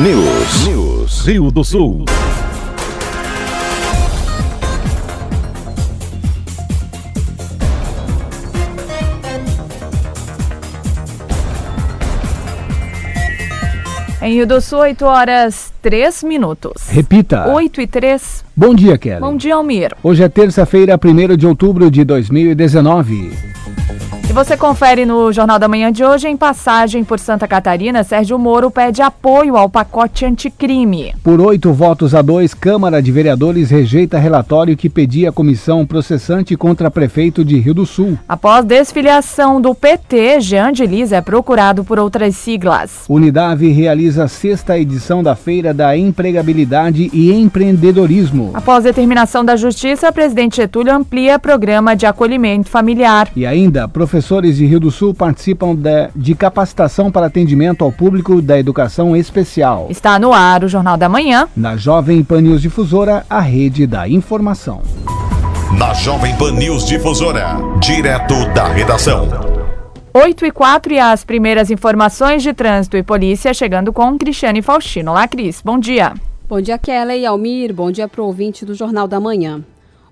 News. News. Rio do Sul. Em Rio do Sul, 8 horas 3 minutos. Repita. 8 e 3. Bom dia, Kelly. Bom dia, Almir. Hoje é terça-feira, 1 de outubro de 2019. E você confere no Jornal da Manhã de hoje, em passagem por Santa Catarina, Sérgio Moro pede apoio ao pacote anticrime. Por oito votos a dois, Câmara de Vereadores rejeita relatório que pedia a comissão processante contra prefeito de Rio do Sul. Após desfiliação do PT, Jean de Liz é procurado por outras siglas. Unidade realiza a sexta edição da Feira da Empregabilidade e Empreendedorismo. Após determinação da Justiça, presidente Getúlio amplia programa de acolhimento familiar. E ainda, professor professores de Rio do Sul participam de, de, capacitação para atendimento ao público da educação especial. Está no ar o Jornal da Manhã. Na Jovem Pan News Difusora, a rede da informação. Na Jovem Pan News Difusora, direto da redação. 8 e 4 e as primeiras informações de trânsito e polícia chegando com Cristiane Faustino. Olá, Cris. Bom dia. Bom dia, Kelly e Almir. Bom dia para o ouvinte do Jornal da Manhã.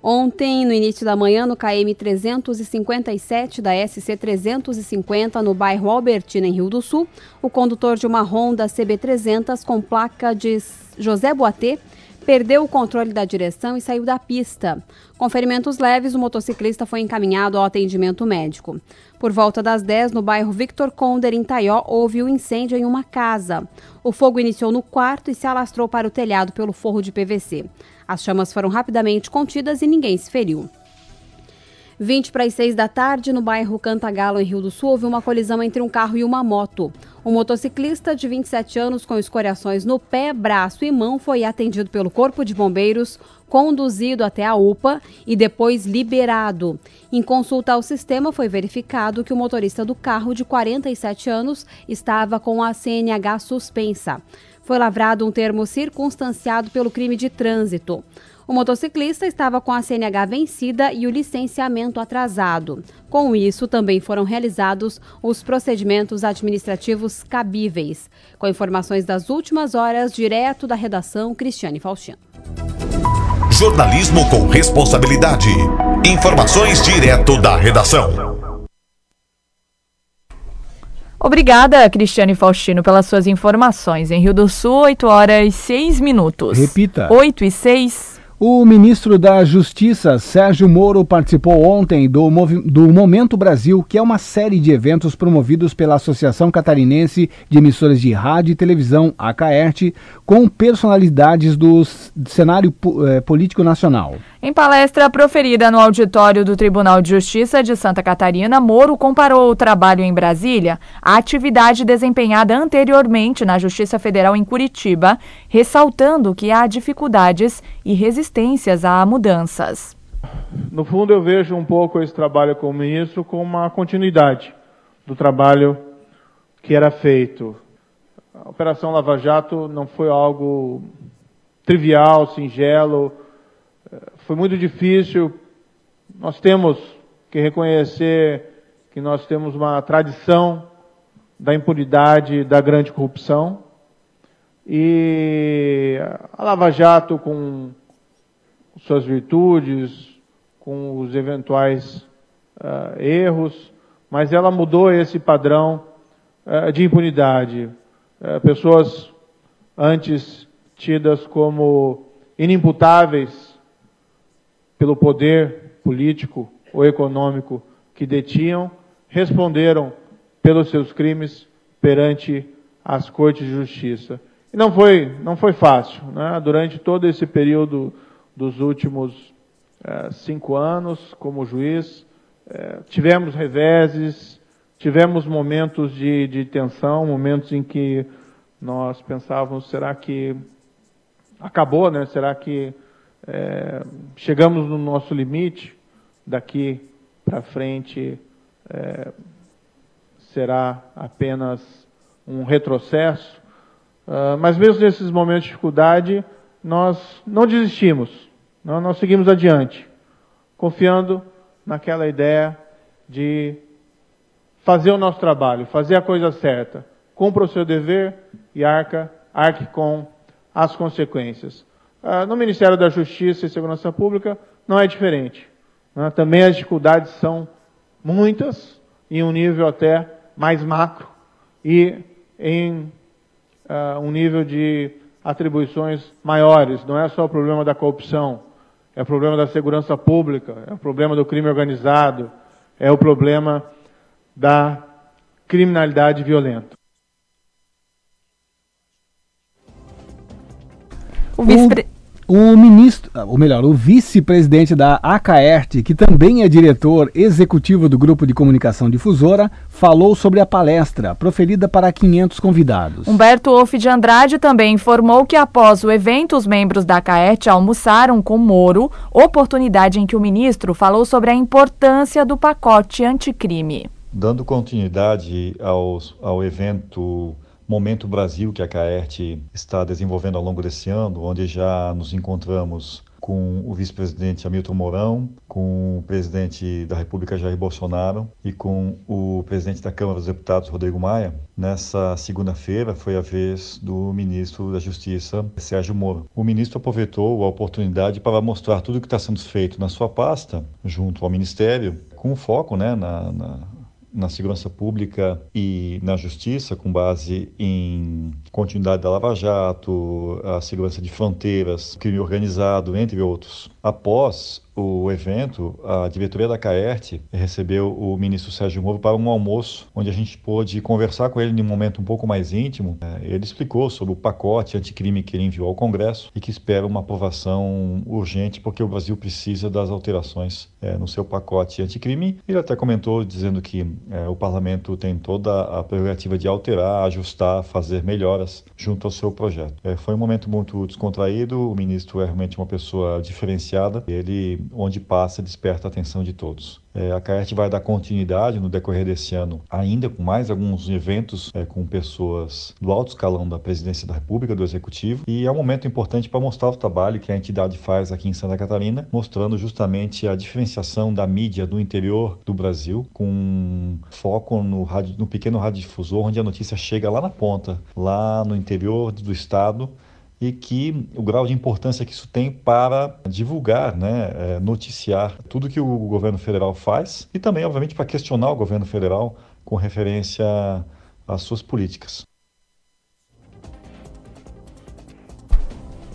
Ontem, no início da manhã, no KM 357 da SC 350, no bairro Albertina, em Rio do Sul, o condutor de uma Honda CB300 com placa de José Boatê perdeu o controle da direção e saiu da pista. Com ferimentos leves, o motociclista foi encaminhado ao atendimento médico. Por volta das 10, no bairro Victor Conder, em Taió, houve um incêndio em uma casa. O fogo iniciou no quarto e se alastrou para o telhado pelo forro de PVC. As chamas foram rapidamente contidas e ninguém se feriu. 20 para as 6 da tarde, no bairro Cantagalo, em Rio do Sul, houve uma colisão entre um carro e uma moto. Um motociclista de 27 anos com escoriações no pé, braço e mão foi atendido pelo Corpo de Bombeiros, conduzido até a UPA e depois liberado. Em consulta ao sistema, foi verificado que o motorista do carro, de 47 anos, estava com a CNH suspensa foi lavrado um termo circunstanciado pelo crime de trânsito. O motociclista estava com a CNH vencida e o licenciamento atrasado. Com isso, também foram realizados os procedimentos administrativos cabíveis. Com informações das últimas horas, direto da redação, Cristiane Faustino. Jornalismo com responsabilidade. Informações direto da redação. Obrigada, Cristiane Faustino, pelas suas informações. Em Rio do Sul, 8 horas e 6 minutos. Repita. 8 e 6. O ministro da Justiça, Sérgio Moro, participou ontem do, do, Momento Brasil, que é uma série de eventos promovidos pela Associação Catarinense de Emissoras de Rádio e Televisão, ACAERT, com personalidades do cenário eh, político nacional. Em palestra proferida no auditório do Tribunal de Justiça de Santa Catarina, Moro comparou o trabalho em Brasília à atividade desempenhada anteriormente na Justiça Federal em Curitiba, ressaltando que há dificuldades e resistências a mudanças. No fundo, eu vejo um pouco esse trabalho como ministro como uma continuidade do trabalho que era feito. A Operação Lava Jato não foi algo trivial, singelo foi muito difícil. Nós temos que reconhecer que nós temos uma tradição da impunidade, da grande corrupção. E a Lava Jato, com suas virtudes, com os eventuais uh, erros, mas ela mudou esse padrão uh, de impunidade. Uh, pessoas antes tidas como inimputáveis pelo poder político ou econômico que detinham, responderam pelos seus crimes perante as cortes de justiça. E não foi, não foi fácil. Né? Durante todo esse período dos últimos eh, cinco anos como juiz, eh, tivemos reveses, tivemos momentos de, de tensão, momentos em que nós pensávamos, será que acabou, né? Será que é, chegamos no nosso limite, daqui para frente é, será apenas um retrocesso. Uh, mas mesmo nesses momentos de dificuldade, nós não desistimos, não, nós seguimos adiante, confiando naquela ideia de fazer o nosso trabalho, fazer a coisa certa, cumpra o seu dever e arca arque com as consequências. Uh, no Ministério da Justiça e Segurança Pública não é diferente. Né? Também as dificuldades são muitas, em um nível até mais macro e em uh, um nível de atribuições maiores. Não é só o problema da corrupção, é o problema da segurança pública, é o problema do crime organizado, é o problema da criminalidade violenta. O, o, ministro, ou melhor, o vice-presidente da Acaerte, que também é diretor executivo do grupo de comunicação difusora, falou sobre a palestra proferida para 500 convidados. Humberto Wolff de Andrade também informou que após o evento os membros da Acaerte almoçaram com Moro, oportunidade em que o ministro falou sobre a importância do pacote anticrime. Dando continuidade aos, ao evento Momento Brasil que a CAERT está desenvolvendo ao longo desse ano, onde já nos encontramos com o vice-presidente Hamilton Mourão, com o presidente da República Jair Bolsonaro e com o presidente da Câmara dos Deputados Rodrigo Maia. Nessa segunda-feira foi a vez do ministro da Justiça Sérgio Moro. O ministro aproveitou a oportunidade para mostrar tudo o que está sendo feito na sua pasta, junto ao Ministério, com foco né, na, na na segurança pública e na justiça, com base em continuidade da Lava Jato, a segurança de fronteiras, crime organizado, entre outros. Após o evento, a diretoria da CAERT recebeu o ministro Sérgio Moro para um almoço, onde a gente pôde conversar com ele em um momento um pouco mais íntimo. É, ele explicou sobre o pacote anticrime que ele enviou ao Congresso e que espera uma aprovação urgente, porque o Brasil precisa das alterações é, no seu pacote anticrime. Ele até comentou dizendo que é, o parlamento tem toda a prerrogativa de alterar, ajustar, fazer melhoras junto ao seu projeto. Foi um momento muito descontraído, o ministro é realmente uma pessoa diferenciada. Ele onde passa desperta a atenção de todos. É, a CAERT vai dar continuidade no decorrer desse ano, ainda com mais alguns eventos é, com pessoas do alto escalão da Presidência da República, do Executivo, e é um momento importante para mostrar o trabalho que a entidade faz aqui em Santa Catarina, mostrando justamente a diferenciação da mídia do interior do Brasil, com foco no, rádio, no pequeno radiodifusor, onde a notícia chega lá na ponta, lá no interior do estado e que o grau de importância que isso tem para divulgar, né, é, noticiar tudo que o governo federal faz e também, obviamente, para questionar o governo federal com referência às suas políticas.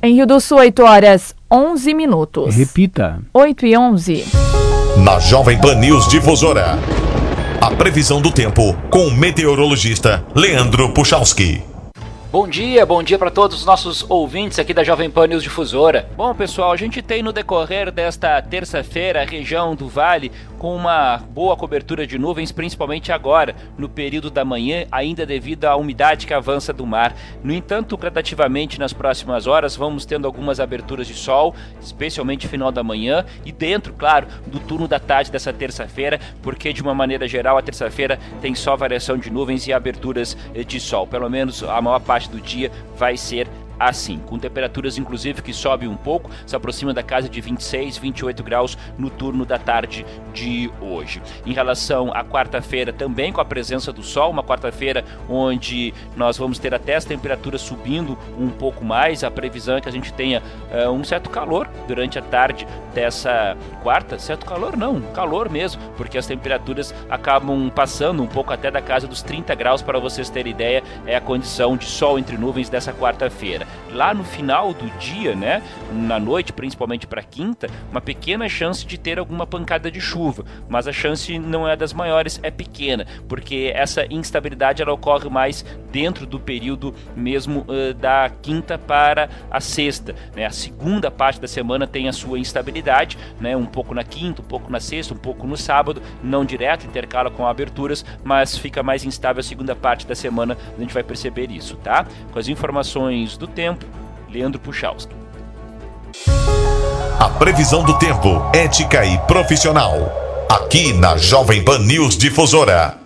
Em Rio do Sul, 8 horas 11 minutos. Repita. 8 e 11. Na Jovem Pan News Difusora. A previsão do tempo com o meteorologista Leandro Puchalski. Bom dia, bom dia para todos os nossos ouvintes aqui da Jovem Pan News Difusora. Bom, pessoal, a gente tem no decorrer desta terça-feira a região do Vale com uma boa cobertura de nuvens, principalmente agora, no período da manhã, ainda devido à umidade que avança do mar. No entanto, gradativamente nas próximas horas, vamos tendo algumas aberturas de sol, especialmente final da manhã e dentro, claro, do turno da tarde dessa terça-feira, porque de uma maneira geral a terça-feira tem só variação de nuvens e aberturas de sol. Pelo menos a maior parte do dia vai ser assim, com temperaturas inclusive que sobe um pouco, se aproxima da casa de 26, 28 graus no turno da tarde de hoje. Em relação à quarta-feira, também com a presença do sol, uma quarta-feira onde nós vamos ter até as temperaturas subindo um pouco mais, a previsão é que a gente tenha uh, um certo calor durante a tarde dessa quarta, certo calor não, calor mesmo, porque as temperaturas acabam passando um pouco até da casa dos 30 graus, para vocês terem ideia, é a condição de sol entre nuvens dessa quarta-feira lá no final do dia, né, na noite, principalmente para quinta, uma pequena chance de ter alguma pancada de chuva, mas a chance não é das maiores, é pequena, porque essa instabilidade ela ocorre mais dentro do período mesmo uh, da quinta para a sexta, né? A segunda parte da semana tem a sua instabilidade, né? Um pouco na quinta, um pouco na sexta, um pouco no sábado, não direto, intercala com aberturas, mas fica mais instável a segunda parte da semana, a gente vai perceber isso, tá? Com as informações do tempo, Leandro Puchalski. A previsão do tempo, ética e profissional. Aqui na Jovem Pan News Difusora.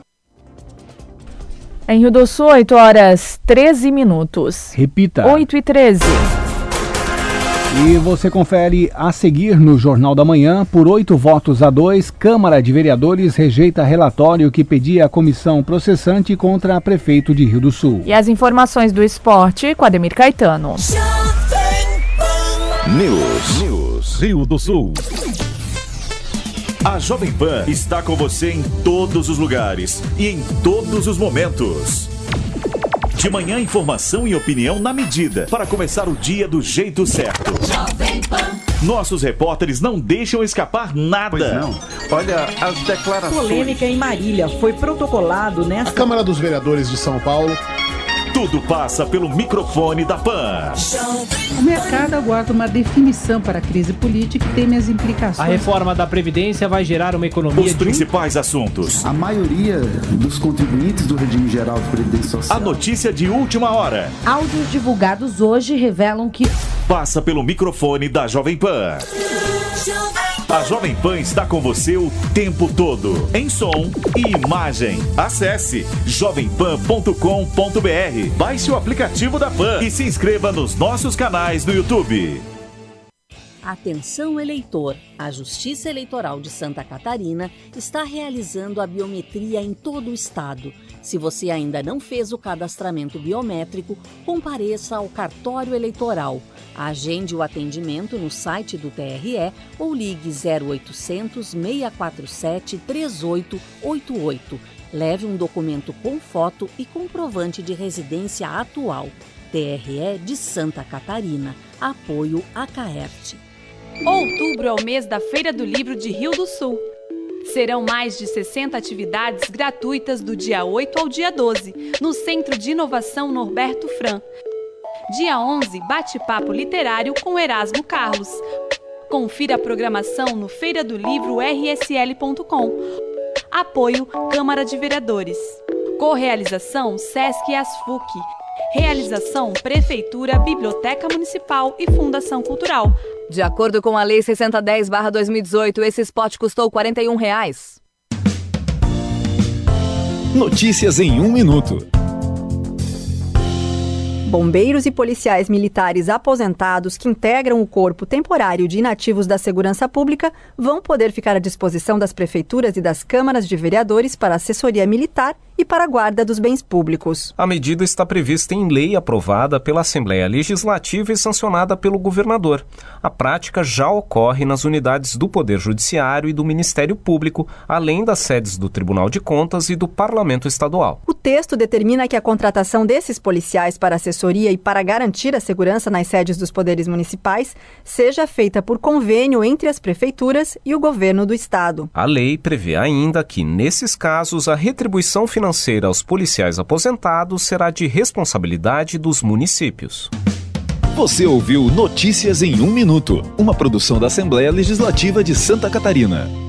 Em Rio do Sul, 8 horas 13 minutos. Repita. 8 e 13. E você confere a seguir no Jornal da Manhã, por oito votos a dois, Câmara de Vereadores rejeita relatório que pedia a comissão processante contra a prefeito de Rio do Sul. E as informações do esporte com Ademir Caetano. News. News. Rio do Sul. A Jovem Pan está com você em todos os lugares e em todos os momentos. De manhã, informação e opinião na medida para começar o dia do jeito certo. Nossos repórteres não deixam escapar nada. Pois não. Olha as declarações. Polêmica em Marília foi protocolado nesta. A Câmara dos Vereadores de São Paulo tudo passa pelo microfone da PAN. O mercado aguarda uma definição para a crise política e teme as implicações. A reforma da Previdência vai gerar uma economia. Os principais um... assuntos. A maioria dos contribuintes do regime geral de Previdência Social. A notícia de última hora. Áudios divulgados hoje revelam que. Passa pelo microfone da Jovem Pan. A Jovem Pan está com você o tempo todo, em som e imagem. Acesse jovempan.com.br, baixe o aplicativo da Pan e se inscreva nos nossos canais no YouTube. Atenção eleitor! A Justiça Eleitoral de Santa Catarina está realizando a biometria em todo o estado. Se você ainda não fez o cadastramento biométrico, compareça ao cartório eleitoral. Agende o atendimento no site do TRE ou ligue 0800 647 3888. Leve um documento com foto e comprovante de residência atual. TRE de Santa Catarina. Apoio a Caerte. Outubro é o mês da Feira do Livro de Rio do Sul. Serão mais de 60 atividades gratuitas do dia 8 ao dia 12, no Centro de Inovação Norberto Fran. Dia 11, bate-papo literário com Erasmo Carlos. Confira a programação no feira do livro rsl.com. Apoio Câmara de Vereadores. Correalização Sesc e Asfuc. Realização Prefeitura, Biblioteca Municipal e Fundação Cultural. De acordo com a Lei 610/2018, esse spot custou 41 reais. Notícias em um minuto. Bombeiros e policiais militares aposentados que integram o corpo temporário de inativos da segurança pública vão poder ficar à disposição das prefeituras e das câmaras de vereadores para assessoria militar e para a guarda dos bens públicos. A medida está prevista em lei aprovada pela Assembleia Legislativa e sancionada pelo governador. A prática já ocorre nas unidades do Poder Judiciário e do Ministério Público, além das sedes do Tribunal de Contas e do Parlamento Estadual. O texto determina que a contratação desses policiais para assessoria e para garantir a segurança nas sedes dos poderes municipais seja feita por convênio entre as prefeituras e o governo do estado. A lei prevê ainda que, nesses casos, a retribuição financeira financeira aos policiais aposentados será de responsabilidade dos municípios. Você ouviu Notícias em um Minuto, uma produção da Assembleia Legislativa de Santa Catarina.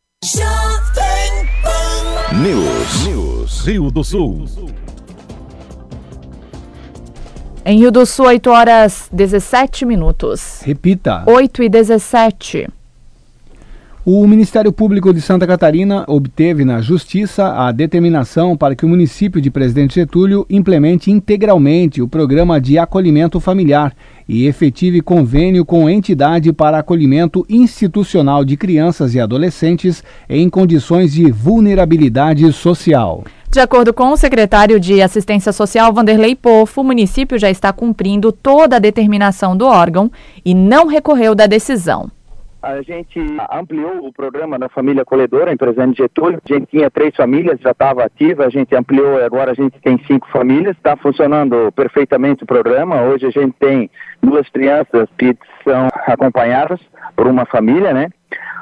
News. News. Rio do Sul. Em Rio do Sul, 8 horas 17 minutos. Repita. 8 e 17. O Ministério Público de Santa Catarina obteve na Justiça a determinação para que o município de Presidente Getúlio implemente integralmente o programa de acolhimento familiar e efetive convênio com entidade para acolhimento institucional de crianças e adolescentes em condições de vulnerabilidade social. De acordo com o secretário de Assistência Social, Vanderlei Pofo, o município já está cumprindo toda a determinação do órgão e não recorreu da decisão. A gente ampliou o programa da família acolhedora em Presidente Getúlio. A gente tinha três famílias, já estava ativa, a gente ampliou e agora a gente tem cinco famílias. Está funcionando perfeitamente o programa. Hoje a gente tem duas crianças que são acompanhadas por uma família, né?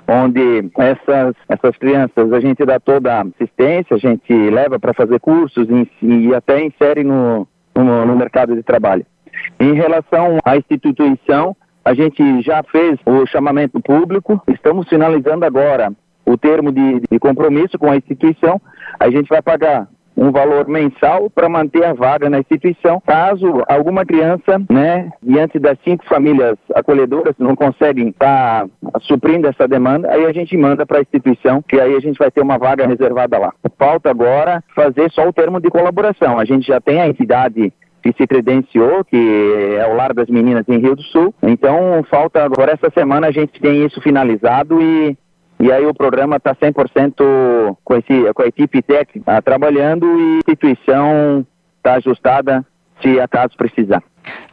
onde essas, essas crianças a gente dá toda a assistência, a gente leva para fazer cursos e, e até insere no, no, no mercado de trabalho. Em relação à instituição, a gente já fez o chamamento público, estamos finalizando agora o termo de, de compromisso com a instituição. A gente vai pagar um valor mensal para manter a vaga na instituição. Caso alguma criança, né, diante das cinco famílias acolhedoras não conseguem estar tá suprindo essa demanda, aí a gente manda para a instituição, que aí a gente vai ter uma vaga reservada lá. Falta agora fazer só o termo de colaboração. A gente já tem a entidade que se credenciou, que é o Lar das Meninas em Rio do Sul. Então, falta agora essa semana a gente tem isso finalizado e e aí o programa está 100% com, esse, com a equipe técnica trabalhando e a instituição está ajustada se acaso precisar.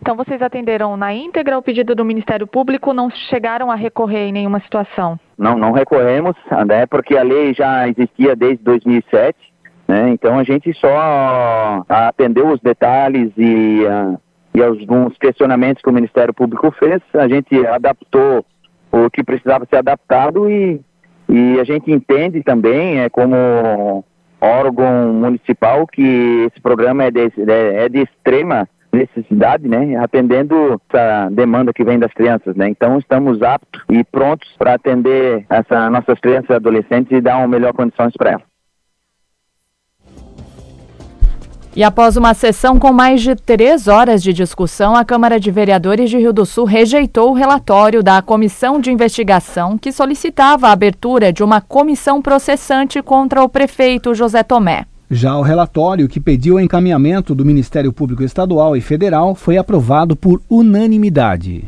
Então vocês atenderam na íntegra o pedido do Ministério Público, não chegaram a recorrer em nenhuma situação? Não, não recorremos, né, porque a lei já existia desde 2007, né, então a gente só atendeu os detalhes e, uh, e alguns questionamentos que o Ministério Público fez, a gente adaptou o que precisava ser adaptado e e a gente entende também, é, como órgão municipal, que esse programa é de, é de extrema necessidade, né, atendendo essa demanda que vem das crianças, né. Então estamos aptos e prontos para atender essas nossas crianças e adolescentes e dar uma melhor condições para elas. E após uma sessão com mais de três horas de discussão, a Câmara de Vereadores de Rio do Sul rejeitou o relatório da comissão de investigação que solicitava a abertura de uma comissão processante contra o prefeito José Tomé. Já o relatório que pediu o encaminhamento do Ministério Público Estadual e Federal foi aprovado por unanimidade.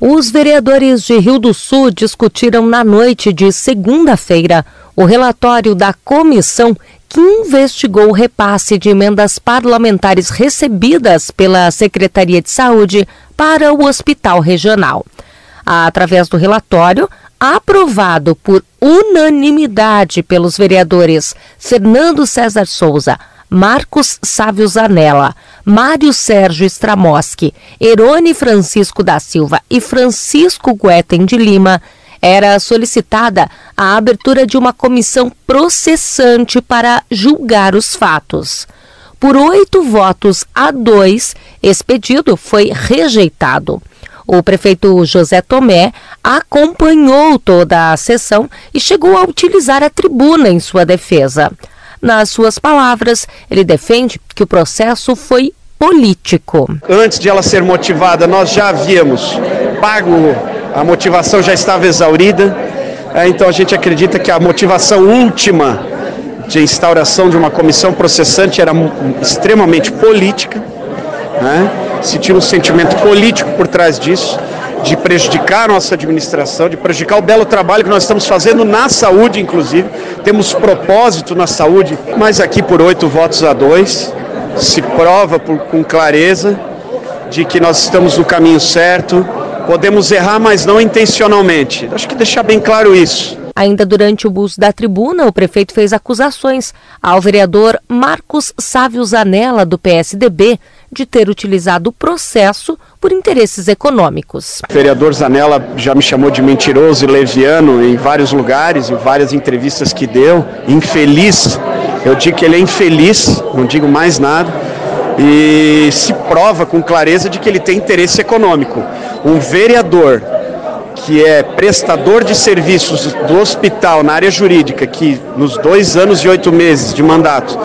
Os vereadores de Rio do Sul discutiram na noite de segunda-feira o relatório da comissão que investigou o repasse de emendas parlamentares recebidas pela Secretaria de Saúde para o Hospital Regional. Através do relatório, aprovado por unanimidade pelos vereadores Fernando César Souza, Marcos Sávio Zanella, Mário Sérgio Stramoski, Erone Francisco da Silva e Francisco Guetem de Lima, era solicitada a abertura de uma comissão processante para julgar os fatos. Por oito votos a dois, esse pedido foi rejeitado. O prefeito José Tomé acompanhou toda a sessão e chegou a utilizar a tribuna em sua defesa. Nas suas palavras, ele defende que o processo foi político. Antes de ela ser motivada, nós já havíamos pago a motivação já estava exaurida, é, então a gente acredita que a motivação última de instauração de uma comissão processante era extremamente política, né? se tinha um sentimento político por trás disso, de prejudicar a nossa administração, de prejudicar o belo trabalho que nós estamos fazendo na saúde, inclusive. Temos propósito na saúde, mas aqui por oito votos a dois se prova por, com clareza de que nós estamos no caminho certo, Podemos errar, mas não intencionalmente. Acho que deixar bem claro isso. Ainda durante o bus da tribuna, o prefeito fez acusações ao vereador Marcos Sávio Zanella, do PSDB, de ter utilizado o processo por interesses econômicos. O vereador Zanella já me chamou de mentiroso e leviano em vários lugares, em várias entrevistas que deu. Infeliz, eu digo que ele é infeliz, não digo mais nada e se prova com clareza de que ele tem interesse econômico. Um vereador que é prestador de serviços do hospital na área jurídica, que nos dois anos e oito meses de mandato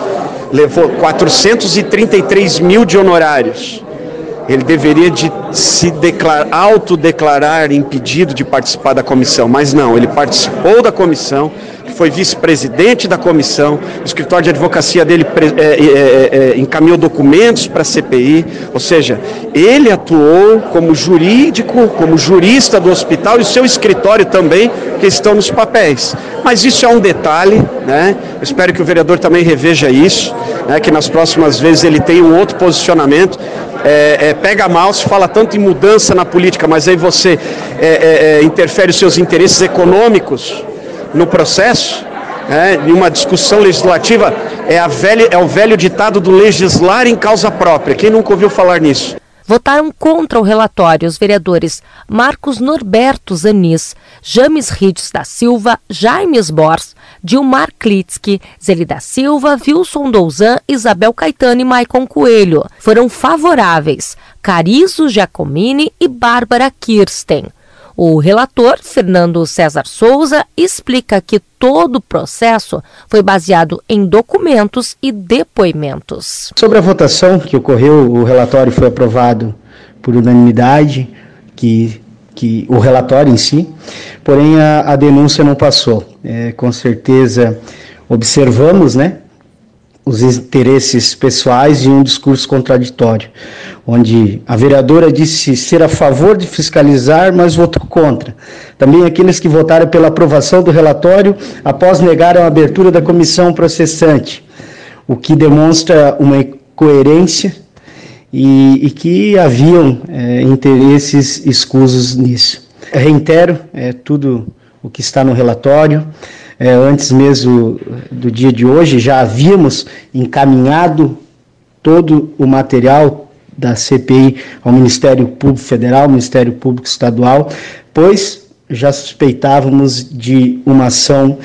levou 433 mil de honorários, ele deveria de se declarar, autodeclarar impedido de participar da comissão, mas não, ele participou da comissão, foi vice-presidente da comissão, o escritório de advocacia dele é, é, é, é, encaminhou documentos para a CPI, ou seja, ele atuou como jurídico, como jurista do hospital e o seu escritório também, que estão nos papéis. Mas isso é um detalhe, né? Eu espero que o vereador também reveja isso, né? que nas próximas vezes ele tenha um outro posicionamento. É, é, pega mal se fala tanto em mudança na política, mas aí você é, interfere os seus interesses econômicos no processo, né, em uma discussão legislativa, é, a velha, é o velho ditado do legislar em causa própria. Quem nunca ouviu falar nisso? Votaram contra o relatório os vereadores Marcos Norberto Zanis, James Rides da Silva, Jaime Bors, Dilmar Klitsky, Zelida Silva, Wilson Douzan, Isabel Caetano e Maicon Coelho. Foram favoráveis Carizo Giacomini e Bárbara Kirsten. O relator, Fernando César Souza, explica que todo o processo foi baseado em documentos e depoimentos. Sobre a votação que ocorreu, o relatório foi aprovado por unanimidade, que, que o relatório em si, porém a, a denúncia não passou. É, com certeza observamos, né, os interesses pessoais e um discurso contraditório, onde a vereadora disse ser a favor de fiscalizar, mas votou contra. Também aqueles que votaram pela aprovação do relatório após negar a abertura da comissão processante, o que demonstra uma incoerência e, e que haviam é, interesses escusos nisso. Reitero é, tudo o que está no relatório é, antes mesmo do dia de hoje, já havíamos encaminhado todo o material da CPI ao Ministério Público Federal, ao Ministério Público Estadual, pois já suspeitávamos de uma ação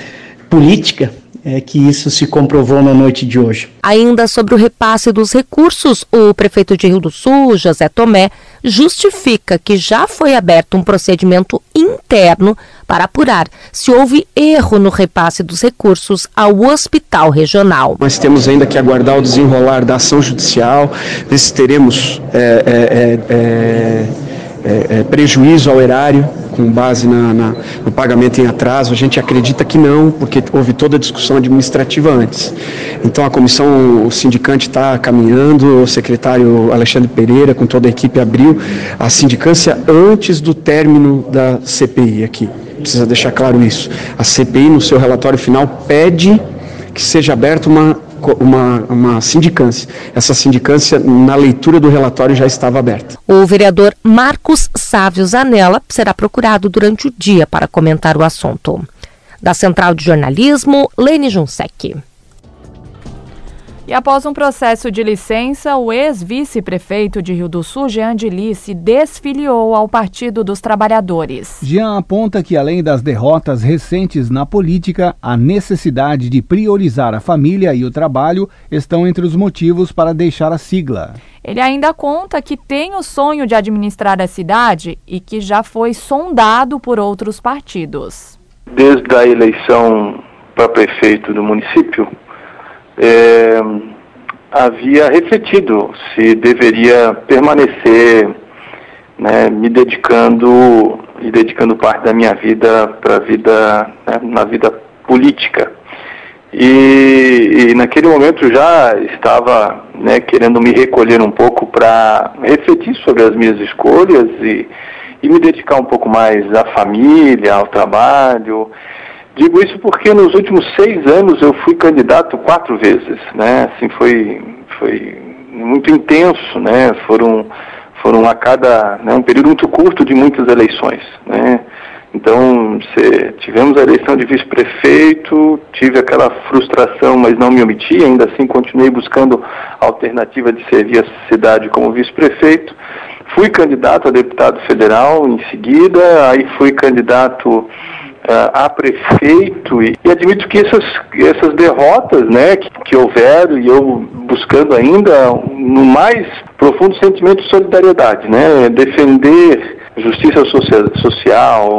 política é que isso se comprovou na noite de hoje. Ainda sobre o repasse dos recursos, o prefeito de Rio do Sul, José Tomé, justifica que já foi aberto um procedimento interno para apurar se houve erro no repasse dos recursos ao hospital regional. Nós temos ainda que aguardar o desenrolar da ação judicial, ver se teremos é, é, é, é, prejuízo ao erário com base na, na, no pagamento em atraso. A gente acredita que não, porque houve toda a discussão administrativa antes. Então a comissão, o sindicante está caminhando, o secretário Alexandre Pereira, com toda a equipe, abriu a sindicância antes do término da CPI aqui. Precisa deixar claro isso. A CPI, no seu relatório final, pede que seja aberta uma uma, uma sindicância. Essa sindicância, na leitura do relatório, já estava aberta. O vereador Marcos Sávio Zanella será procurado durante o dia para comentar o assunto. Da Central de Jornalismo, Lene Junsec. E após um processo de licença, o ex-vice-prefeito de Rio do Sul, Jean Dili, se desfiliou ao Partido dos Trabalhadores. Jean aponta que, além das derrotas recentes na política, a necessidade de priorizar a família e o trabalho estão entre os motivos para deixar a sigla. Ele ainda conta que tem o sonho de administrar a cidade e que já foi sondado por outros partidos. Desde a eleição para prefeito do município, é, havia refletido se deveria permanecer né, me dedicando e dedicando parte da minha vida para vida né, na vida política. E, e, naquele momento já estava né, querendo me recolher um pouco para refletir sobre as minhas escolhas e, e me dedicar um pouco mais à família, ao trabalho Digo isso porque nos últimos seis anos eu fui candidato quatro vezes, né? Assim foi, foi muito intenso, né? Foram, foram a cada né, um período muito curto de muitas eleições, né? Então, se, tivemos a eleição de vice-prefeito, tive aquela frustração, mas não me omiti, ainda assim continuei buscando a alternativa de servir a cidade como vice-prefeito. Fui candidato a deputado federal em seguida, aí fui candidato a prefeito e, e, admito que essas, essas derrotas né, que, que houveram e eu buscando ainda no mais profundo sentimento de solidariedade, né, defender justiça social,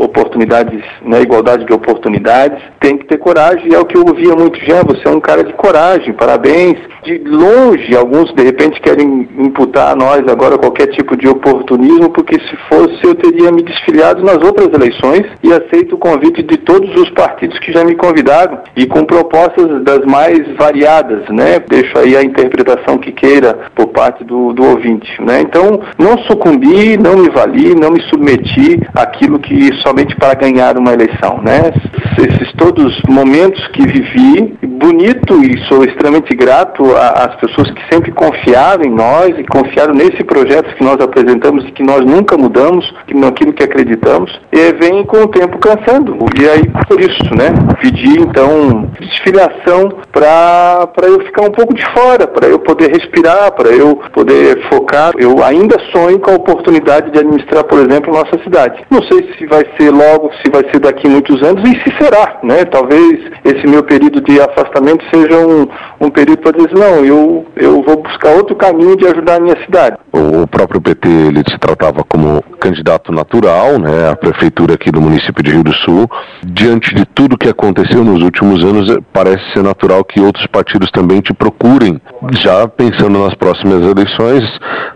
oportunidades, né, igualdade de oportunidades, tem que ter coragem. E é o que eu ouvia muito já, você é um cara de coragem, parabéns. De longe, alguns de repente querem imputar a nós agora qualquer tipo de oportunismo, porque se fosse eu teria me desfiliado nas outras eleições e aceito o convite de todos os partidos que já me convidaram e com propostas das mais variadas, né? Deixo aí a interpretação que queira por parte do, do ouvinte, né? Então, não sucumbi, não me vali ali, não me submeti àquilo que somente para ganhar uma eleição, né? Esses todos momentos que vivi, bonito e sou extremamente grato as pessoas que sempre confiaram em nós e confiaram nesse projeto que nós apresentamos e que nós nunca mudamos, naquilo que acreditamos, e vem com o tempo cansando. E aí, por isso, né, pedi então desfiliação para eu ficar um pouco de fora, para eu poder respirar, para eu poder focar. Eu ainda sonho com a oportunidade de administrar, por exemplo, nossa cidade. Não sei se vai ser logo, se vai ser daqui muitos anos e se será, né? Talvez esse meu período de afastamento seja um, um período para dizer, não, eu, eu vou buscar outro caminho de ajudar a minha cidade. O próprio PT, ele se tratava como candidato natural, né, à prefeitura aqui do município de Rio do Sul. Diante de tudo que aconteceu nos últimos anos, parece ser natural que outros partidos também te procurem, já pensando nas próximas eleições,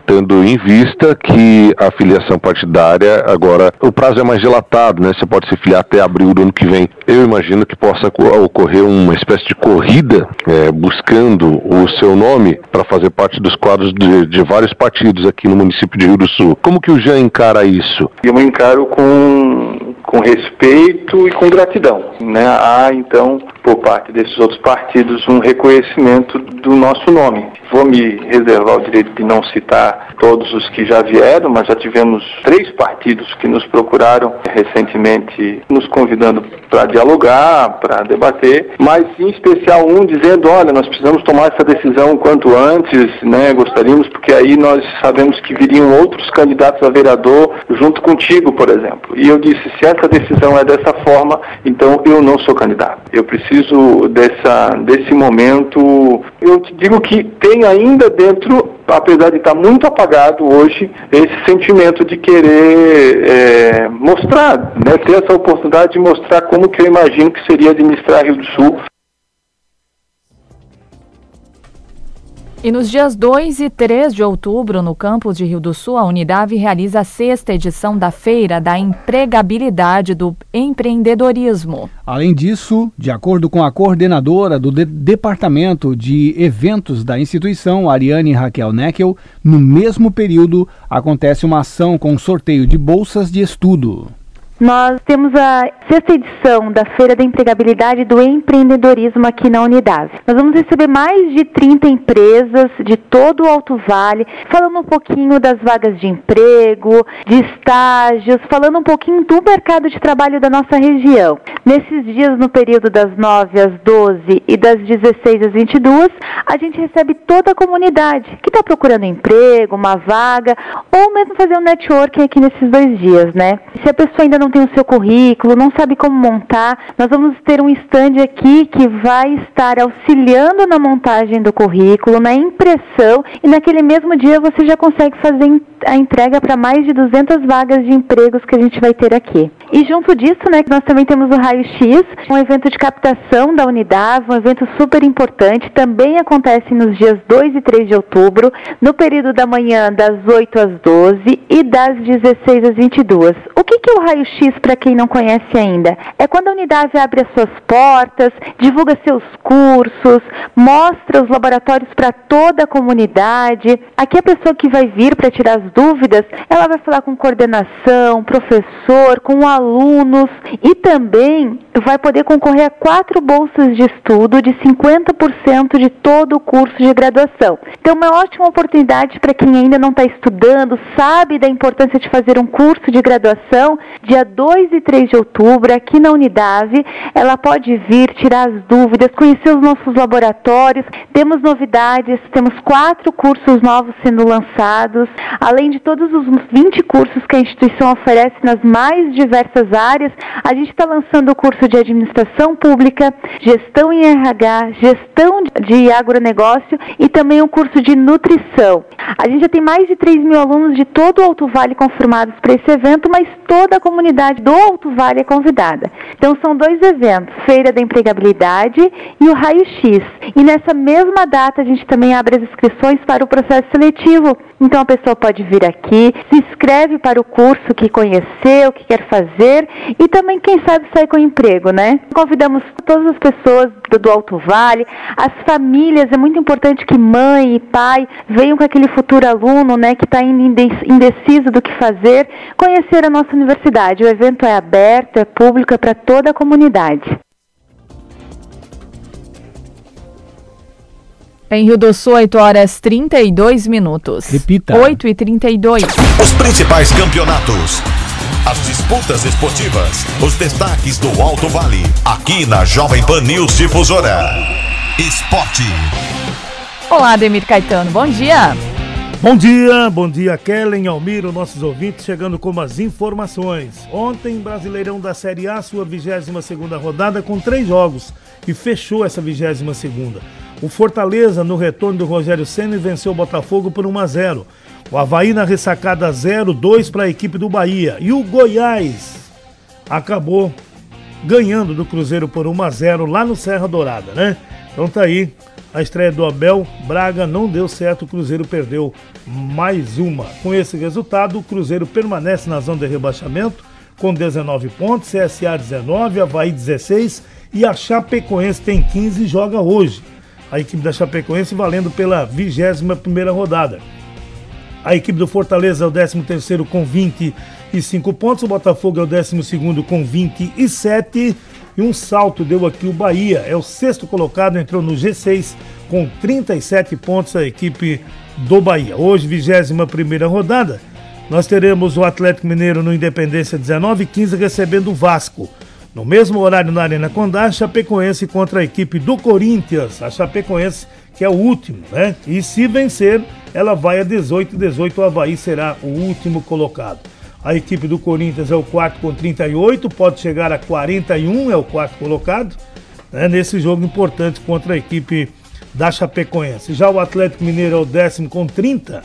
tendo em vista que a filiação partidária agora, o prazo é mais dilatado, né? Você pode se filiar até abril do ano que vem. Eu imagino que possa ocorrer uma espécie de corrida é, buscando o seu nome para fazer parte dos quadros de, de, vários partidos aqui no município de Rio do Sul. Como que o Jean encara isso? Eu encaro com, com respeito e com gratidão. Né? Há, então, por parte desses outros partidos, um reconhecimento do nosso nome. Vou me reservar o direito de não citar todos os que já vieram, mas já tivemos três partidos que nos procuraram recentemente, nos convidando para dialogar, para debater, mas em especial um dizendo, olha, nós precisamos tomar essa decisão quanto antes, né? Gostaríamos, porque aí nós sabemos que viriam outros candidatos a vereador junto contigo, por exemplo. E eu disse, se essa decisão é dessa forma, então eu não sou candidato. Eu preciso dessa, desse momento. Eu te digo que tem ainda dentro apesar de estar muito apagado hoje, esse sentimento de querer é, mostrar, né, ter essa oportunidade de mostrar como que eu imagino que seria administrar Rio do Sul E nos dias 2 e 3 de outubro, no campus de Rio do Sul, a Unidade realiza a sexta edição da Feira da Empregabilidade do Empreendedorismo. Além disso, de acordo com a coordenadora do de Departamento de Eventos da instituição, Ariane Raquel Neckel, no mesmo período acontece uma ação com sorteio de bolsas de estudo. Nós temos a sexta edição da Feira da Empregabilidade do Empreendedorismo aqui na Unidade. Nós vamos receber mais de 30 empresas de todo o Alto Vale, falando um pouquinho das vagas de emprego, de estágios, falando um pouquinho do mercado de trabalho da nossa região. Nesses dias, no período das 9 às 12 e das 16 às 22, a gente recebe toda a comunidade que está procurando emprego, uma vaga, ou mesmo fazer um networking aqui nesses dois dias, né? Se a pessoa ainda não tem o seu currículo, não sabe como montar, nós vamos ter um stand aqui que vai estar auxiliando na montagem do currículo, na impressão e naquele mesmo dia você já consegue fazer a entrega para mais de 200 vagas de empregos que a gente vai ter aqui. E junto disso, né, nós também temos o Raio X, um evento de captação da unidade, um evento super importante, também acontece nos dias 2 e 3 de outubro, no período da manhã das 8 às 12 e das 16 às 22. O que, que é o Raio X para quem não conhece ainda? É quando a unidade abre as suas portas, divulga seus cursos, mostra os laboratórios para toda a comunidade. Aqui a pessoa que vai vir para tirar as dúvidas, ela vai falar com coordenação, professor, com alunos e também vai poder concorrer a quatro bolsas de estudo de 50% de todo o curso de graduação. Então, uma ótima oportunidade para quem ainda não está estudando, sabe da importância de fazer um curso de graduação, dia 2 e 3 de outubro, aqui na Unidade, ela pode vir tirar as dúvidas, conhecer os nossos laboratórios. Temos novidades, temos quatro cursos novos sendo lançados, além de todos os 20 cursos que a instituição oferece nas mais diversas áreas. A gente está lançando o curso de administração pública, gestão em RH, gestão de agronegócio e também um curso de nutrição. A gente já tem mais de 3 mil alunos de todo o Alto Vale confirmados para esse evento, mas toda a comunidade do Alto Vale é convidada. Então são dois eventos, Feira da Empregabilidade e o Raio X. E nessa mesma data a gente também abre as inscrições para o processo seletivo. Então a pessoa pode vir aqui, se inscreve para o curso que conheceu, que quer fazer e também, quem sabe, sair com emprego, né? Convidamos todas as pessoas do, do Alto Vale, as famílias, é muito importante que mãe e pai venham com aquele futuro aluno, né, que está ainda indeciso do que fazer, conhecer a nossa universidade. O evento é aberto, é público, é para toda a comunidade. Em Rio do Sul, 8 horas 32 minutos. Repita. 8 e 32. Os principais campeonatos. As disputas esportivas. Os destaques do Alto Vale. Aqui na Jovem Pan News Difusora. Esporte. Olá, Ademir Caetano. Bom dia. Bom dia, bom dia Kellen, Almiro, nossos ouvintes, chegando com as informações. Ontem, Brasileirão da Série A, sua 22 segunda rodada com três jogos e fechou essa 22 segunda. O Fortaleza, no retorno do Rogério Senna, venceu o Botafogo por 1 a 0. O Havaí na ressacada 0-2 para a equipe do Bahia. E o Goiás acabou ganhando do Cruzeiro por 1 a 0 lá no Serra Dourada, né? Então tá aí a estreia do Abel Braga não deu certo, o Cruzeiro perdeu mais uma. Com esse resultado, o Cruzeiro permanece na zona de rebaixamento com 19 pontos, CSA 19, Havaí 16 e a Chapecoense tem 15 e joga hoje. A equipe da Chapecoense valendo pela 21 primeira rodada. A equipe do Fortaleza é o 13 terceiro com 25 pontos, o Botafogo é o 12 segundo com 27 e um salto deu aqui o Bahia. É o sexto colocado, entrou no G6 com 37 pontos a equipe do Bahia. Hoje, 21 primeira rodada, nós teremos o Atlético Mineiro no Independência 19 e 15 recebendo o Vasco. No mesmo horário na Arena Condá, Chapecoense contra a equipe do Corinthians. A Chapecoense que é o último, né? E se vencer, ela vai a 18 18 o Havaí será o último colocado. A equipe do Corinthians é o quarto com 38, pode chegar a 41, é o quarto colocado, né, nesse jogo importante contra a equipe da Chapecoense. Já o Atlético Mineiro é o décimo com 30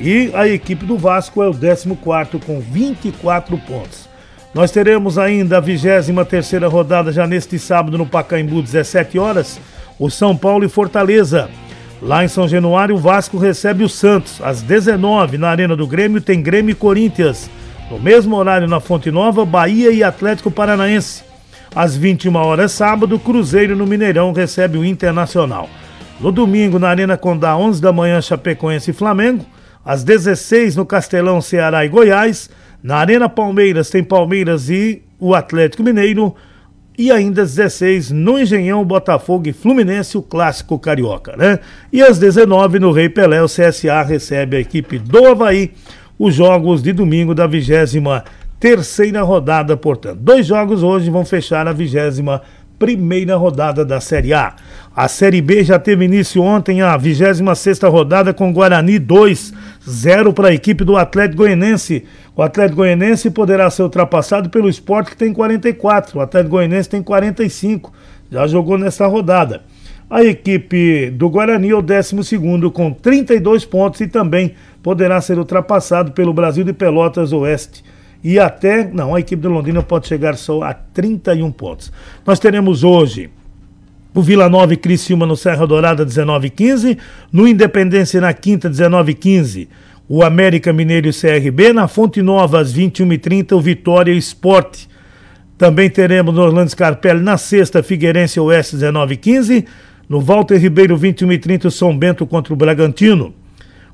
e a equipe do Vasco é o décimo quarto com 24 pontos. Nós teremos ainda a 23 terceira rodada já neste sábado no Pacaembu, 17 horas, o São Paulo e Fortaleza. Lá em São Januário, o Vasco recebe o Santos. Às 19 na Arena do Grêmio tem Grêmio e Corinthians. No mesmo horário na Fonte Nova, Bahia e Atlético Paranaense. Às 21 horas sábado, Cruzeiro no Mineirão recebe o Internacional. No domingo, na Arena Condá, 11 da manhã, Chapecoense e Flamengo. Às 16 no Castelão, Ceará e Goiás. Na Arena Palmeiras tem Palmeiras e o Atlético Mineiro. E ainda às 16 no Engenhão, Botafogo e Fluminense, o clássico carioca, né? E às 19 no Rei Pelé, o CSA recebe a equipe do Havaí os jogos de domingo da vigésima terceira rodada, portanto. Dois jogos hoje vão fechar a vigésima primeira rodada da Série A. A Série B já teve início ontem, a 26 sexta rodada com Guarani 2, 0 para a equipe do Atlético Goianense. O Atlético Goianense poderá ser ultrapassado pelo Sport que tem 44, o Atlético Goianense tem 45, já jogou nessa rodada. A equipe do Guarani é o 12 com 32 pontos e também poderá ser ultrapassado pelo Brasil de Pelotas Oeste. E até, não, a equipe do Londrina pode chegar só a 31 pontos. Nós teremos hoje o Vila Nova e Criciúma no Serra Dourada 19 15, no Independência na quinta 19 15, o América Mineiro e CRB, na Fonte Nova às 21 e 30 o Vitória e Esporte. Também teremos no Orlando Scarpelli na sexta Figueirense Oeste 19 15, no Walter Ribeiro 21 e 30 o São Bento contra o Bragantino.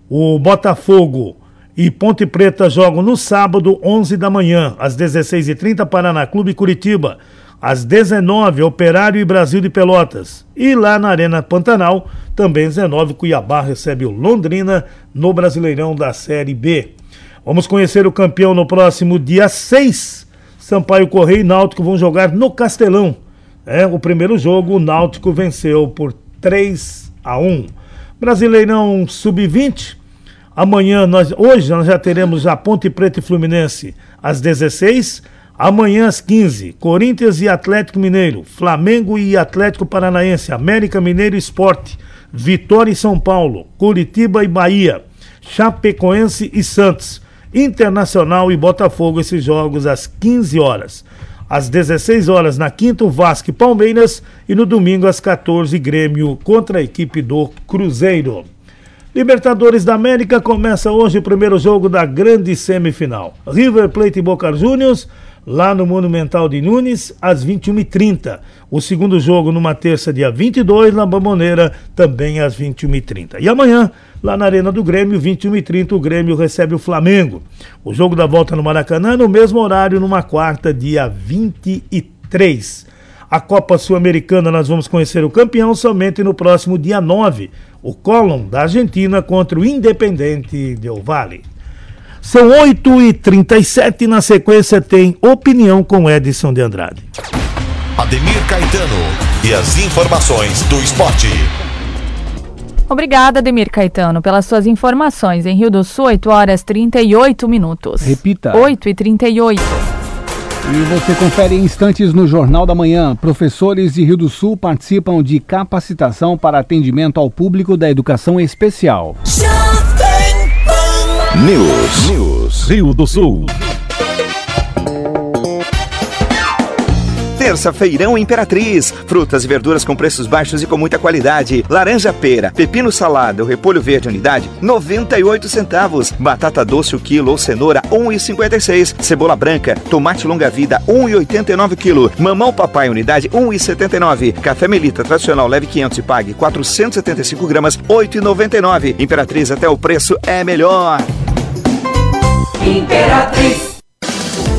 O Botafogo e Ponte Preta jogam no sábado, 11 da manhã, às 16h30, Paraná Clube Curitiba. Às 19 Operário e Brasil de Pelotas. E lá na Arena Pantanal, também 19, Cuiabá recebe o Londrina no Brasileirão da Série B. Vamos conhecer o campeão no próximo dia 6. Sampaio Correia e Náutico vão jogar no Castelão. É, o primeiro jogo, o Náutico venceu por 3 a 1. Brasileirão Sub-20, Amanhã, nós, hoje, nós já teremos a Ponte Preta e Fluminense às 16 Amanhã às 15 Corinthians e Atlético Mineiro, Flamengo e Atlético Paranaense, América Mineiro Esporte, Vitória e São Paulo, Curitiba e Bahia, Chapecoense e Santos, Internacional e Botafogo, esses jogos às 15 horas. Às 16 horas na quinta, o Vasco e Palmeiras e no domingo às 14 Grêmio contra a equipe do Cruzeiro. Libertadores da América começa hoje o primeiro jogo da grande semifinal. River Plate e Boca Juniors, lá no Monumental de Nunes, às 21h30. O segundo jogo numa terça, dia 22, na Bamboneira, também às 21h30. E amanhã, lá na Arena do Grêmio, 21h30, o Grêmio recebe o Flamengo. O jogo da volta no Maracanã, no mesmo horário, numa quarta, dia 23. A Copa Sul-Americana nós vamos conhecer o campeão somente no próximo dia 9, o Colón da Argentina contra o Independente Del Valle. São 8h37 na sequência tem opinião com Edson de Andrade. Ademir Caetano e as informações do esporte. Obrigada, Ademir Caetano, pelas suas informações. Em Rio do Sul, 8 horas 38 minutos. Repita. 8 e 38. E você confere em instantes no Jornal da Manhã. Professores de Rio do Sul participam de capacitação para atendimento ao público da educação especial. News. News. Rio do Sul. Terça-feirão Imperatriz. Frutas e verduras com preços baixos e com muita qualidade. Laranja pera, pepino salada, repolho verde unidade, 98 centavos. Batata doce o quilo ou cenoura, 1,56. Cebola branca, tomate longa vida, 1,89 quilo. Mamão papai unidade, 1,79. Café Melita tradicional leve 500 e pague 475 gramas, 8,99. Imperatriz até o preço é melhor. Imperatriz.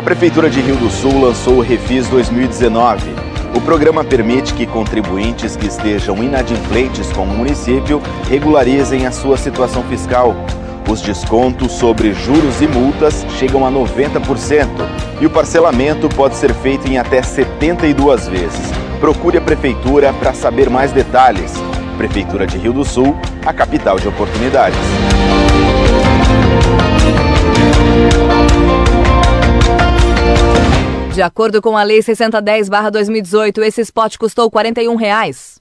A Prefeitura de Rio do Sul lançou o Refis 2019. O programa permite que contribuintes que estejam inadimplentes com o município regularizem a sua situação fiscal. Os descontos sobre juros e multas chegam a 90% e o parcelamento pode ser feito em até 72 vezes. Procure a Prefeitura para saber mais detalhes. Prefeitura de Rio do Sul, a capital de oportunidades. De acordo com a Lei 6010-2018, esse spot custou 41 reais.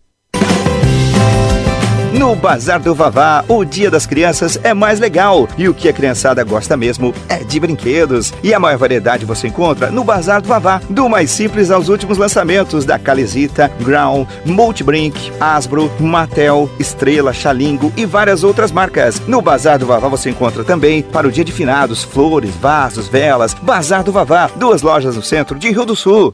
No Bazar do Vavá, o Dia das Crianças é mais legal e o que a criançada gosta mesmo é de brinquedos. E a maior variedade você encontra no Bazar do Vavá, do mais simples aos últimos lançamentos da Calesita, Ground, Multibrink, Asbro, Mattel, Estrela, Xalingo e várias outras marcas. No Bazar do Vavá você encontra também para o Dia de Finados, flores, vasos, velas. Bazar do Vavá, duas lojas no centro de Rio do Sul.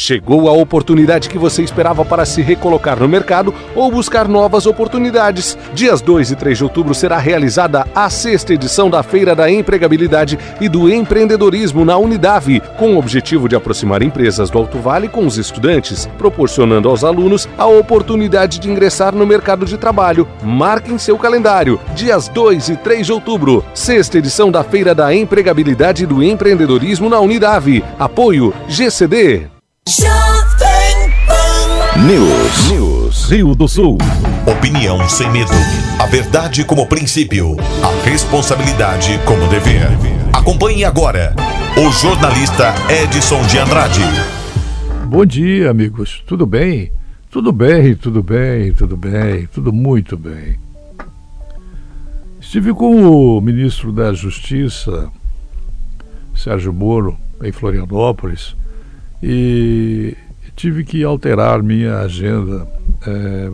Chegou a oportunidade que você esperava para se recolocar no mercado ou buscar novas oportunidades. Dias 2 e 3 de outubro será realizada a sexta edição da Feira da Empregabilidade e do Empreendedorismo na Unidave, com o objetivo de aproximar empresas do Alto Vale com os estudantes, proporcionando aos alunos a oportunidade de ingressar no mercado de trabalho. Marque em seu calendário, dias 2 e 3 de outubro, sexta edição da Feira da Empregabilidade e do Empreendedorismo na Unidave. Apoio GCD. News. News. Rio do Sul. Opinião sem medo. A verdade como princípio. A responsabilidade como dever. Acompanhe agora o jornalista Edson de Andrade. Bom dia, amigos. Tudo bem? Tudo bem, tudo bem, tudo bem, tudo muito bem. Estive com o ministro da Justiça, Sérgio Moro, em Florianópolis e tive que alterar minha agenda é,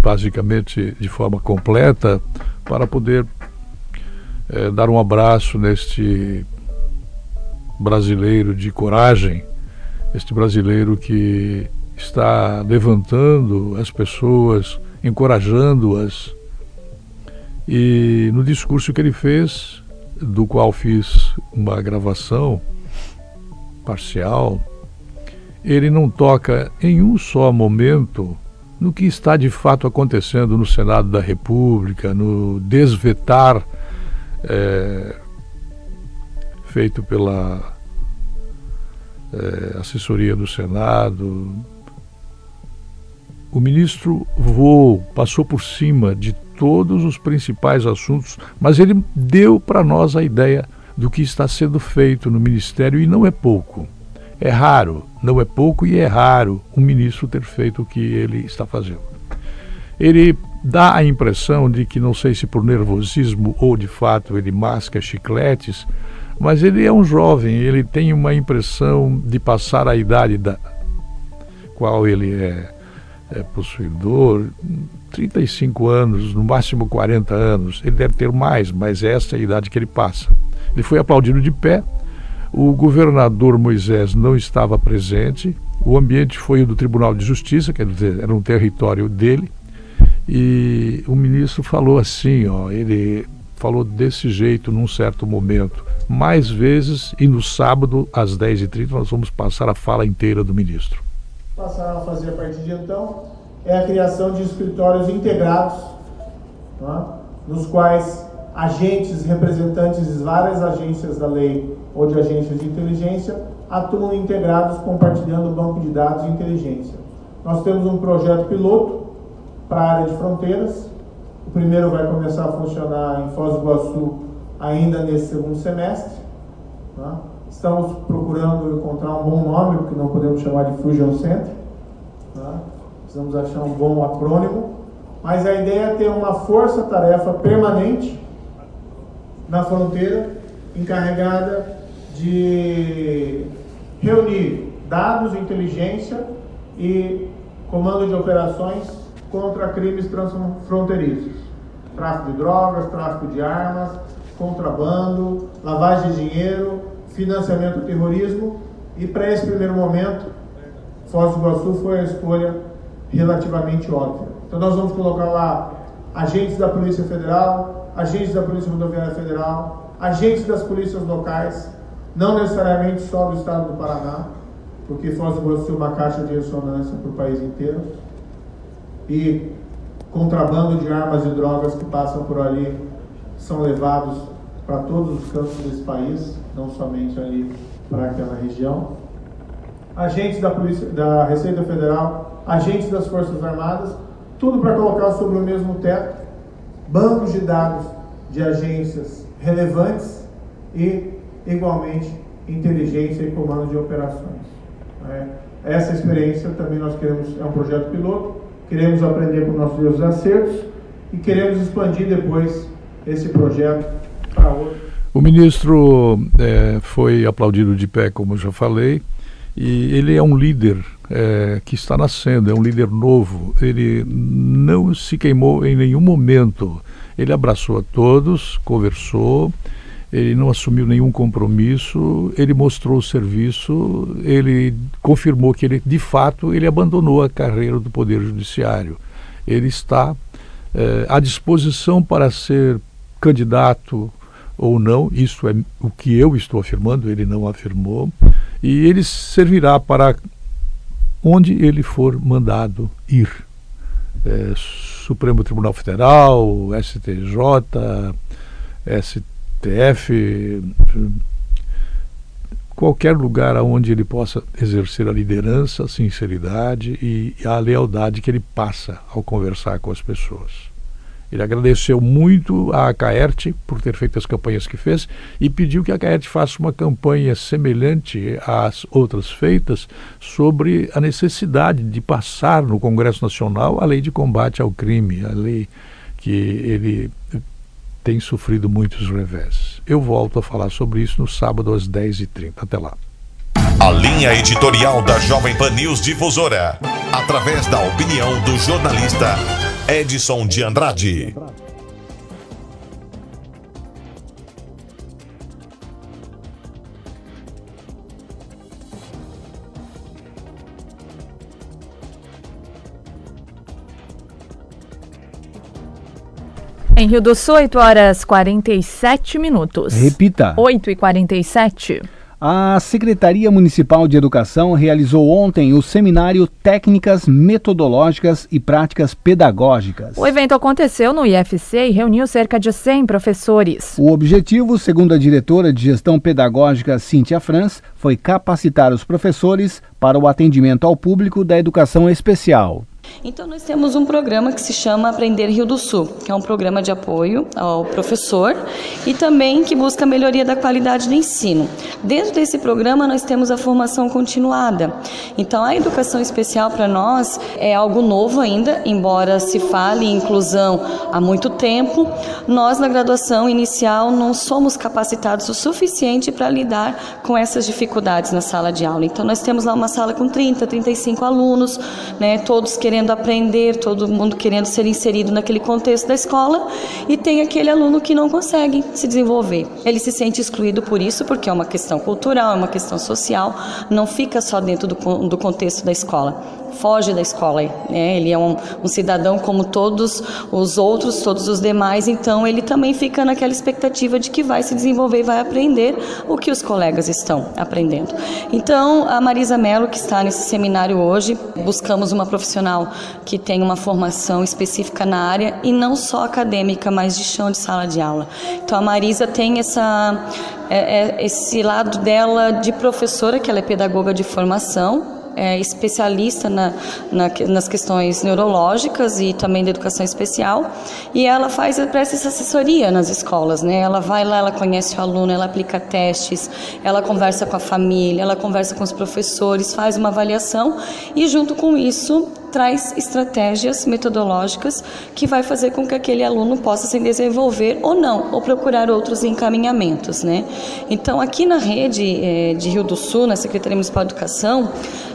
basicamente de forma completa para poder é, dar um abraço neste brasileiro de coragem, este brasileiro que está levantando as pessoas, encorajando-as. E no discurso que ele fez, do qual fiz uma gravação, parcial, ele não toca em um só momento no que está de fato acontecendo no Senado da República, no desvetar é, feito pela é, assessoria do Senado, o ministro voou, passou por cima de todos os principais assuntos, mas ele deu para nós a ideia do que está sendo feito no ministério e não é pouco. É raro, não é pouco e é raro um ministro ter feito o que ele está fazendo. Ele dá a impressão de que, não sei se por nervosismo ou de fato ele masca chicletes, mas ele é um jovem, ele tem uma impressão de passar a idade da qual ele é, é possuidor, 35 anos, no máximo 40 anos. Ele deve ter mais, mas essa é a idade que ele passa. Ele foi aplaudido de pé. O governador Moisés não estava presente. O ambiente foi o do Tribunal de Justiça, quer dizer, era um território dele. E o ministro falou assim, ó, ele falou desse jeito num certo momento. Mais vezes, e no sábado, às 10h30, nós vamos passar a fala inteira do ministro. Passar a fazer a partir de então é a criação de escritórios integrados, tá? nos quais agentes, representantes de várias agências da lei ou de agências de inteligência atuam integrados compartilhando o banco de dados de inteligência. Nós temos um projeto piloto para a área de fronteiras. O primeiro vai começar a funcionar em Foz do Iguaçu ainda nesse segundo semestre. Tá? Estamos procurando encontrar um bom nome, porque não podemos chamar de Fusion Center. Tá? Precisamos achar um bom acrônimo. Mas a ideia é ter uma força-tarefa permanente na fronteira, encarregada de reunir dados, inteligência e comando de operações contra crimes transfronteiriços. Tráfico de drogas, tráfico de armas, contrabando, lavagem de dinheiro, financiamento do terrorismo. E para esse primeiro momento, Foz do Iguaçu foi a escolha relativamente óbvia. Então nós vamos colocar lá agentes da Polícia Federal, agentes da Polícia Rodoviária Federal, agentes das polícias locais, não necessariamente só do estado do Paraná, porque Foz do Iguaçu é uma caixa de ressonância para o país inteiro, e contrabando de armas e drogas que passam por ali são levados para todos os cantos desse país, não somente ali para aquela região. Agentes da, Polícia, da Receita Federal, agentes das Forças Armadas, tudo para colocar sobre o mesmo teto bancos de dados de agências relevantes e, igualmente, inteligência e comando de operações. É, essa experiência também nós queremos, é um projeto piloto, queremos aprender com nossos acertos e queremos expandir depois esse projeto para outros. O ministro é, foi aplaudido de pé, como já falei, e ele é um líder é, que está nascendo, é um líder novo. Ele não se queimou em nenhum momento. Ele abraçou a todos, conversou, ele não assumiu nenhum compromisso, ele mostrou o serviço, ele confirmou que ele, de fato, ele abandonou a carreira do Poder Judiciário. Ele está é, à disposição para ser candidato ou não, isso é o que eu estou afirmando, ele não afirmou, e ele servirá para onde ele for mandado ir. É, Supremo Tribunal Federal, STJ, STF, qualquer lugar onde ele possa exercer a liderança, a sinceridade e a lealdade que ele passa ao conversar com as pessoas. Ele agradeceu muito à Caerte por ter feito as campanhas que fez e pediu que a Caerte faça uma campanha semelhante às outras feitas sobre a necessidade de passar no Congresso Nacional a lei de combate ao crime, a lei que ele tem sofrido muitos revés. Eu volto a falar sobre isso no sábado às 10h30. Até lá. A linha editorial da Jovem Pan News Difusora, através da opinião do jornalista Edson de Andrade. Em Rio do Sul, 8 horas 47 minutos. Repita. 8 e 47. A Secretaria Municipal de Educação realizou ontem o seminário Técnicas Metodológicas e Práticas Pedagógicas. O evento aconteceu no IFC e reuniu cerca de 100 professores. O objetivo, segundo a diretora de Gestão Pedagógica Cíntia Franz, foi capacitar os professores para o atendimento ao público da educação especial. Então, nós temos um programa que se chama Aprender Rio do Sul, que é um programa de apoio ao professor e também que busca a melhoria da qualidade do ensino. Dentro desse programa, nós temos a formação continuada. Então, a educação especial para nós é algo novo ainda, embora se fale em inclusão há muito tempo. Nós, na graduação inicial, não somos capacitados o suficiente para lidar com essas dificuldades na sala de aula. Então, nós temos lá uma sala com 30, 35 alunos, né, todos querendo aprender, todo mundo querendo ser inserido naquele contexto da escola, e tem aquele aluno que não consegue se desenvolver. Ele se sente excluído por isso, porque é uma questão cultural, é uma questão social, não fica só dentro do, do contexto da escola foge da escola. Né? Ele é um, um, cidadão como todos os outros, todos os demais, então ele também fica naquela expectativa de que vai se desenvolver e vai aprender o que os colegas estão aprendendo. Então, a Marisa Mello, que está nesse seminário hoje, buscamos uma profissional que tem uma formação específica na área e não só acadêmica, mas de chão de sala de aula. Então, a Marisa tem essa, é, é, esse lado dela de professora, que ela é pedagoga de formação, é especialista na, na, nas questões neurológicas e também da educação especial, e ela faz presta essa assessoria nas escolas, né? Ela vai lá, ela conhece o aluno, ela aplica testes, ela conversa com a família, ela conversa com os professores, faz uma avaliação e junto com isso traz estratégias metodológicas que vai fazer com que aquele aluno possa se desenvolver ou não, ou procurar outros encaminhamentos, né? Então, aqui na rede é, de Rio do Sul, na Secretaria Municipal de Educação,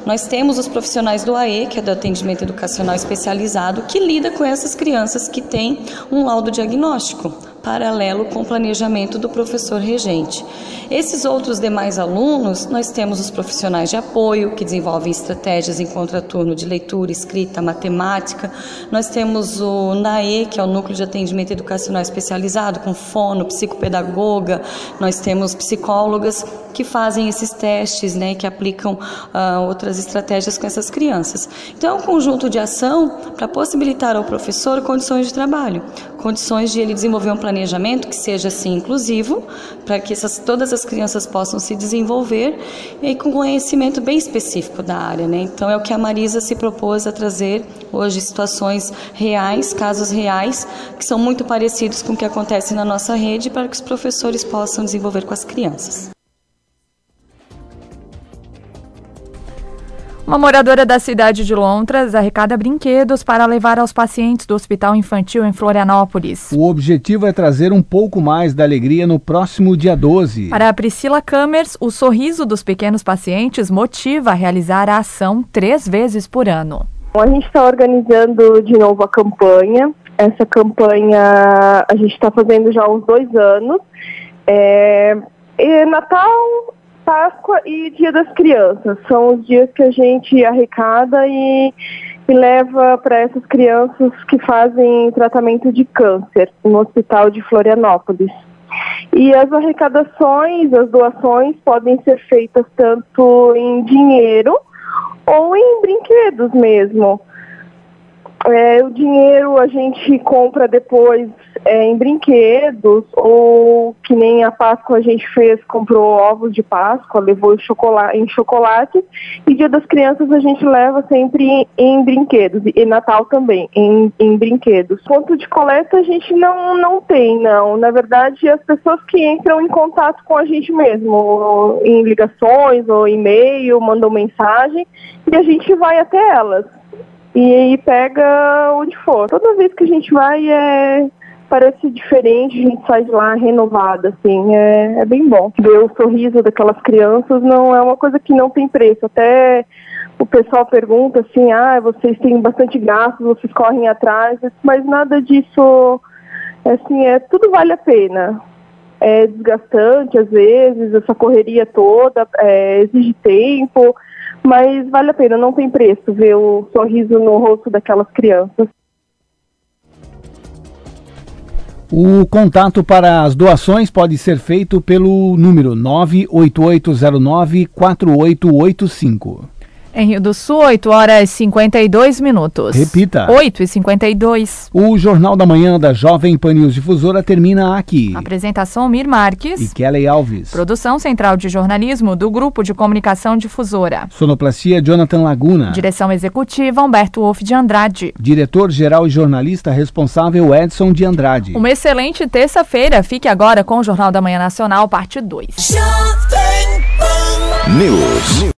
nós temos os profissionais do AE, que é do atendimento educacional especializado, que lida com essas crianças que têm um laudo diagnóstico paralelo com o planejamento do professor regente. Esses outros demais alunos, nós temos os profissionais de apoio, que desenvolvem estratégias em contraturno de leitura, escrita, matemática. Nós temos o NAE, que é o Núcleo de Atendimento Educacional Especializado, com fono, psicopedagoga. Nós temos psicólogas que fazem esses testes, né, que aplicam uh, outras estratégias com essas crianças. Então, é um conjunto de ação para possibilitar ao professor condições de trabalho, condições de ele desenvolver um planejamento que seja assim inclusivo, para que essas, todas as crianças possam se desenvolver e com conhecimento bem específico da área, né? Então, é o que a Marisa se propôs a trazer hoje situações reais, casos reais, que são muito parecidos com o que acontece na nossa rede, para que os professores possam desenvolver com as crianças. Uma moradora da cidade de Lontras arrecada brinquedos para levar aos pacientes do Hospital Infantil em Florianópolis. O objetivo é trazer um pouco mais da alegria no próximo dia 12. Para a Priscila Kamers, o sorriso dos pequenos pacientes motiva a realizar a ação três vezes por ano. A gente está organizando de novo a campanha. Essa campanha a gente está fazendo já há uns dois anos. É, Natal Páscoa e Dia das Crianças. São os dias que a gente arrecada e, e leva para essas crianças que fazem tratamento de câncer no Hospital de Florianópolis. E as arrecadações, as doações podem ser feitas tanto em dinheiro ou em brinquedos mesmo. É, o dinheiro a gente compra depois é, em brinquedos, ou que nem a Páscoa a gente fez, comprou ovos de Páscoa, levou chocolate, em chocolate, e Dia das Crianças a gente leva sempre em, em brinquedos, e Natal também, em, em, brinquedos. Ponto de coleta a gente não, não tem, não. Na verdade, as pessoas que entram em contato com a gente mesmo, em ligações ou e-mail, mandam mensagem, e a gente vai até elas e aí pega onde for. Toda vez que a gente vai é parece diferente, a gente sai de lá renovada, assim, é, é bem bom. Ver o sorriso daquelas crianças não é uma coisa que não tem preço. Até o pessoal pergunta assim, ah, vocês têm bastante gastos, vocês correm atrás, mas nada disso, assim, é tudo vale a pena. É desgastante às vezes, essa correria toda, é, exige tempo, mas vale a pena, não tem preço ver o sorriso no rosto daquelas crianças. O contato para as doações pode ser feito pelo número 988094885. Em Rio do Sul, 8 horas e 52 minutos. Repita. 8 e 52. O Jornal da Manhã da Jovem Pan News Difusora termina aqui. Apresentação Mir Marques. E Kelly Alves. Produção Central de Jornalismo do Grupo de Comunicação Difusora. Sonoplastia Jonathan Laguna. Direção Executiva Humberto Wolff de Andrade. Diretor-Geral e Jornalista Responsável Edson de Andrade. Uma excelente terça-feira. Fique agora com o Jornal da Manhã Nacional, parte 2. News.